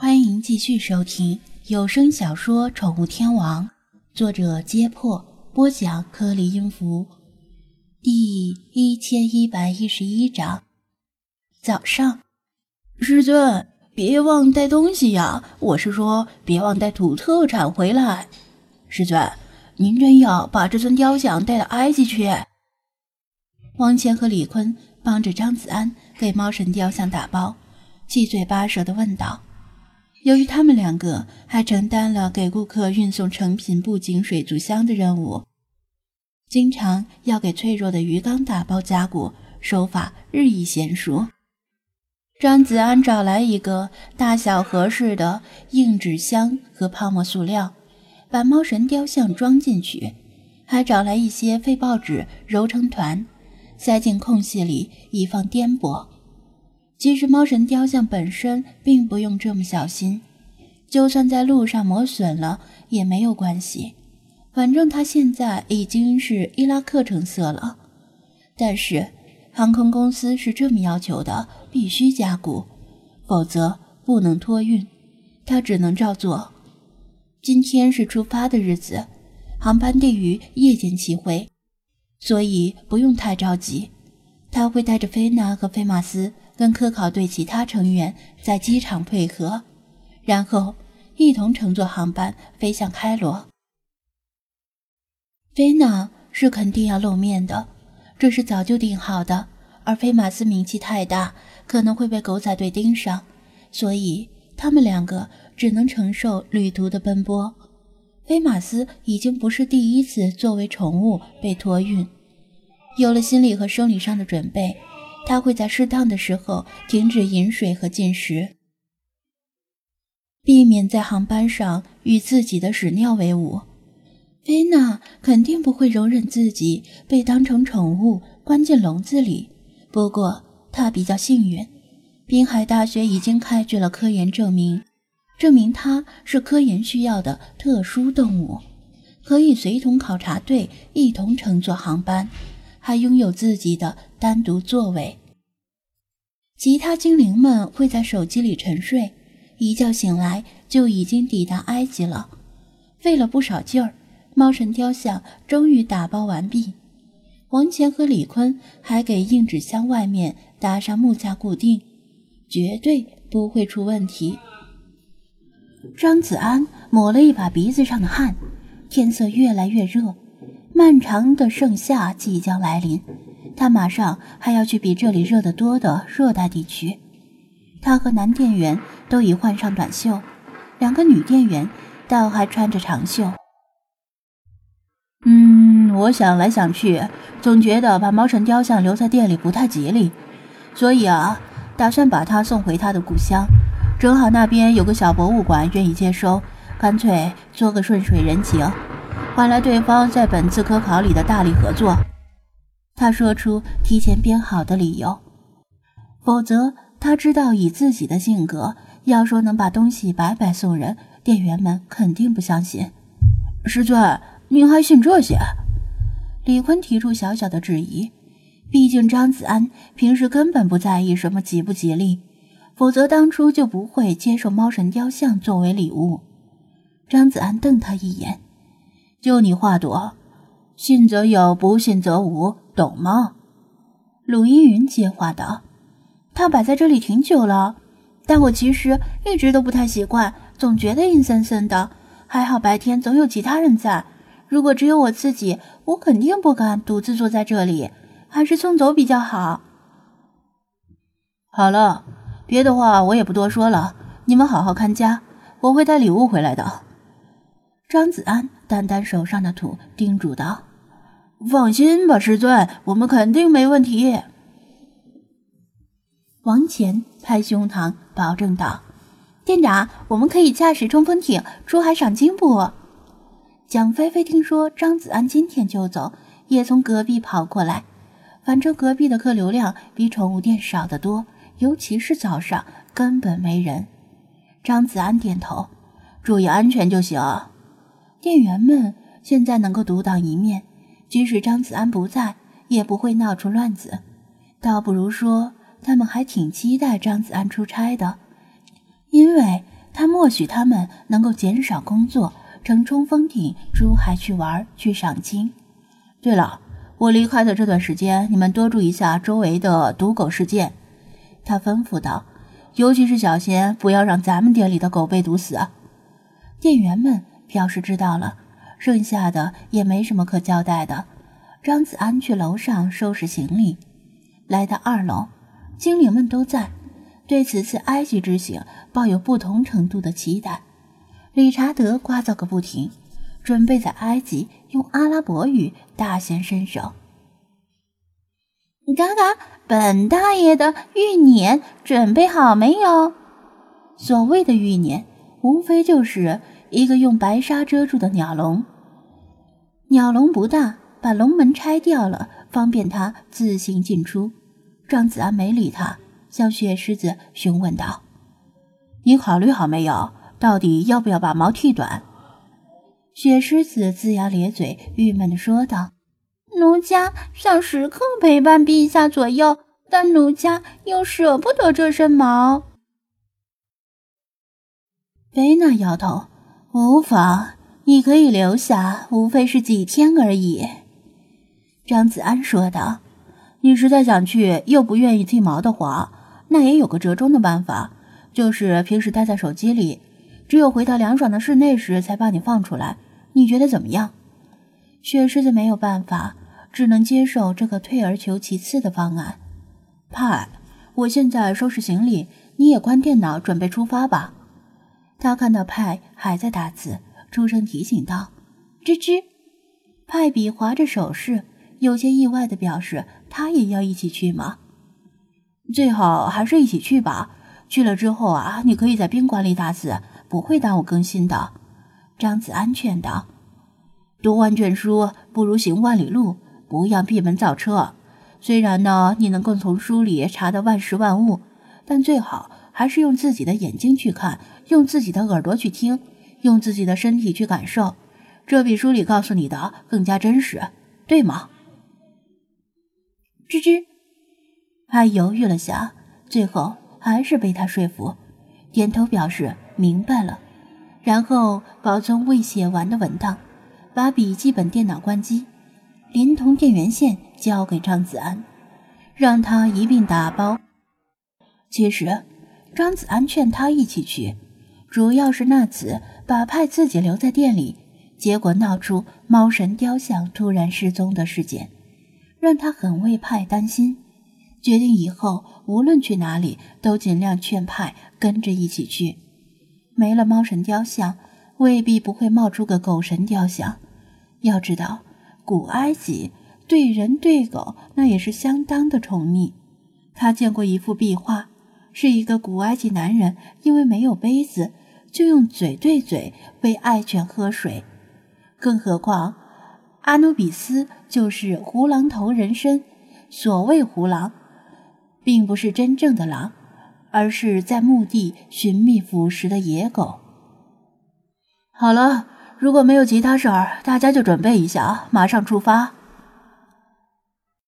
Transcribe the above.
欢迎继续收听有声小说《宠物天王》，作者：揭破，播讲：颗粒音符，第一千一百一十一章。早上，师尊，别忘带东西呀！我是说，别忘带土特产回来。师尊，您真要把这尊雕像带到埃及去？王谦和李坤帮着张子安给猫神雕像打包，七嘴八舌地问道。由于他们两个还承担了给顾客运送成品布景水族箱的任务，经常要给脆弱的鱼缸打包加固，手法日益娴熟。张子安找来一个大小合适的硬纸箱和泡沫塑料，把猫神雕像装进去，还找来一些废报纸揉成团，塞进空隙里以防颠簸。其实猫神雕像本身并不用这么小心，就算在路上磨损了也没有关系，反正它现在已经是伊拉克成色了。但是航空公司是这么要求的，必须加固，否则不能托运。他只能照做。今天是出发的日子，航班定于夜间起飞，所以不用太着急。他会带着菲娜和菲马斯。跟科考队其他成员在机场配合，然后一同乘坐航班飞向开罗。菲娜是肯定要露面的，这是早就定好的。而菲马斯名气太大，可能会被狗仔队盯上，所以他们两个只能承受旅途的奔波。菲马斯已经不是第一次作为宠物被托运，有了心理和生理上的准备。他会在适当的时候停止饮水和进食，避免在航班上与自己的屎尿为伍。菲娜肯定不会容忍自己被当成宠物关进笼子里。不过她比较幸运，滨海大学已经开具了科研证明，证明它是科研需要的特殊动物，可以随同考察队一同乘坐航班。还拥有自己的单独座位。其他精灵们会在手机里沉睡，一觉醒来就已经抵达埃及了。费了不少劲儿，猫神雕像终于打包完毕。王乾和李坤还给硬纸箱外面搭上木架固定，绝对不会出问题。张子安抹了一把鼻子上的汗，天色越来越热。漫长的盛夏即将来临，他马上还要去比这里热得多的热带地区。他和男店员都已换上短袖，两个女店员倒还穿着长袖。嗯，我想来想去，总觉得把猫神雕像留在店里不太吉利，所以啊，打算把它送回他的故乡。正好那边有个小博物馆愿意接收，干脆做个顺水人情。换来对方在本次科考里的大力合作，他说出提前编好的理由。否则，他知道以自己的性格，要说能把东西白白送人，店员们肯定不相信。师尊，您还信这些？李坤提出小小的质疑。毕竟张子安平时根本不在意什么吉不吉利，否则当初就不会接受猫神雕像作为礼物。张子安瞪他一眼。就你话多，信则有，不信则无，懂吗？鲁依云接话道：“他摆在这里挺久了，但我其实一直都不太习惯，总觉得阴森森的。还好白天总有其他人在，如果只有我自己，我肯定不敢独自坐在这里，还是送走比较好。”好了，别的话我也不多说了，你们好好看家，我会带礼物回来的。张子安掸掸手上的土，叮嘱道：“放心吧，师尊，我们肯定没问题。”王乾拍胸膛保证道：“店长，我们可以驾驶冲锋艇出海赏金不？”蒋菲菲听说张子安今天就走，也从隔壁跑过来。反正隔壁的客流量比宠物店少得多，尤其是早上根本没人。张子安点头：“注意安全就行。”店员们现在能够独当一面，即使张子安不在，也不会闹出乱子。倒不如说，他们还挺期待张子安出差的，因为他默许他们能够减少工作，乘冲锋艇出海去玩去赏金。对了，我离开的这段时间，你们多注意一下周围的毒狗事件。他吩咐道：“尤其是小心，不要让咱们店里的狗被毒死。”店员们表示知道了，剩下的也没什么可交代的。张子安去楼上收拾行李，来到二楼，精灵们都在，对此次埃及之行抱有不同程度的期待。理查德聒噪个不停，准备在埃及用阿拉伯语大显身手。嘎嘎，本大爷的玉辇准备好没有？所谓的玉辇，无非就是一个用白纱遮住的鸟笼。鸟笼不大。把龙门拆掉了，方便他自行进出。张子安没理他，向雪狮子询问道：“你考虑好没有？到底要不要把毛剃短？”雪狮子龇牙咧嘴，郁闷地说道：“奴家想时刻陪伴陛下左右，但奴家又舍不得这身毛。”贝娜摇头：“无妨，你可以留下，无非是几天而已。”张子安说道：“你实在想去，又不愿意剃毛的话，那也有个折中的办法，就是平时待在手机里，只有回到凉爽的室内时才把你放出来。你觉得怎么样？”雪狮子没有办法，只能接受这个退而求其次的方案。派，我现在收拾行李，你也关电脑，准备出发吧。他看到派还在打字，出声提醒道：“吱吱。”派比划着手势。有些意外的表示，他也要一起去吗？最好还是一起去吧。去了之后啊，你可以在宾馆里打字，不会耽误更新的。张子安劝道：“读万卷书不如行万里路，不要闭门造车。虽然呢，你能够从书里查到万事万物，但最好还是用自己的眼睛去看，用自己的耳朵去听，用自己的身体去感受。这比书里告诉你的更加真实，对吗？”吱吱，他犹豫了下，最后还是被他说服，点头表示明白了，然后保存未写完的文档，把笔记本电脑关机，连同电源线交给张子安，让他一并打包。其实，张子安劝他一起去，主要是那次把派自己留在店里，结果闹出猫神雕像突然失踪的事件。让他很为派担心，决定以后无论去哪里都尽量劝派跟着一起去。没了猫神雕像，未必不会冒出个狗神雕像。要知道，古埃及对人对狗那也是相当的宠溺。他见过一幅壁画，是一个古埃及男人因为没有杯子，就用嘴对嘴喂爱犬喝水。更何况。阿努比斯就是胡狼头人身。所谓胡狼，并不是真正的狼，而是在墓地寻觅腐食的野狗。好了，如果没有其他事儿，大家就准备一下，马上出发。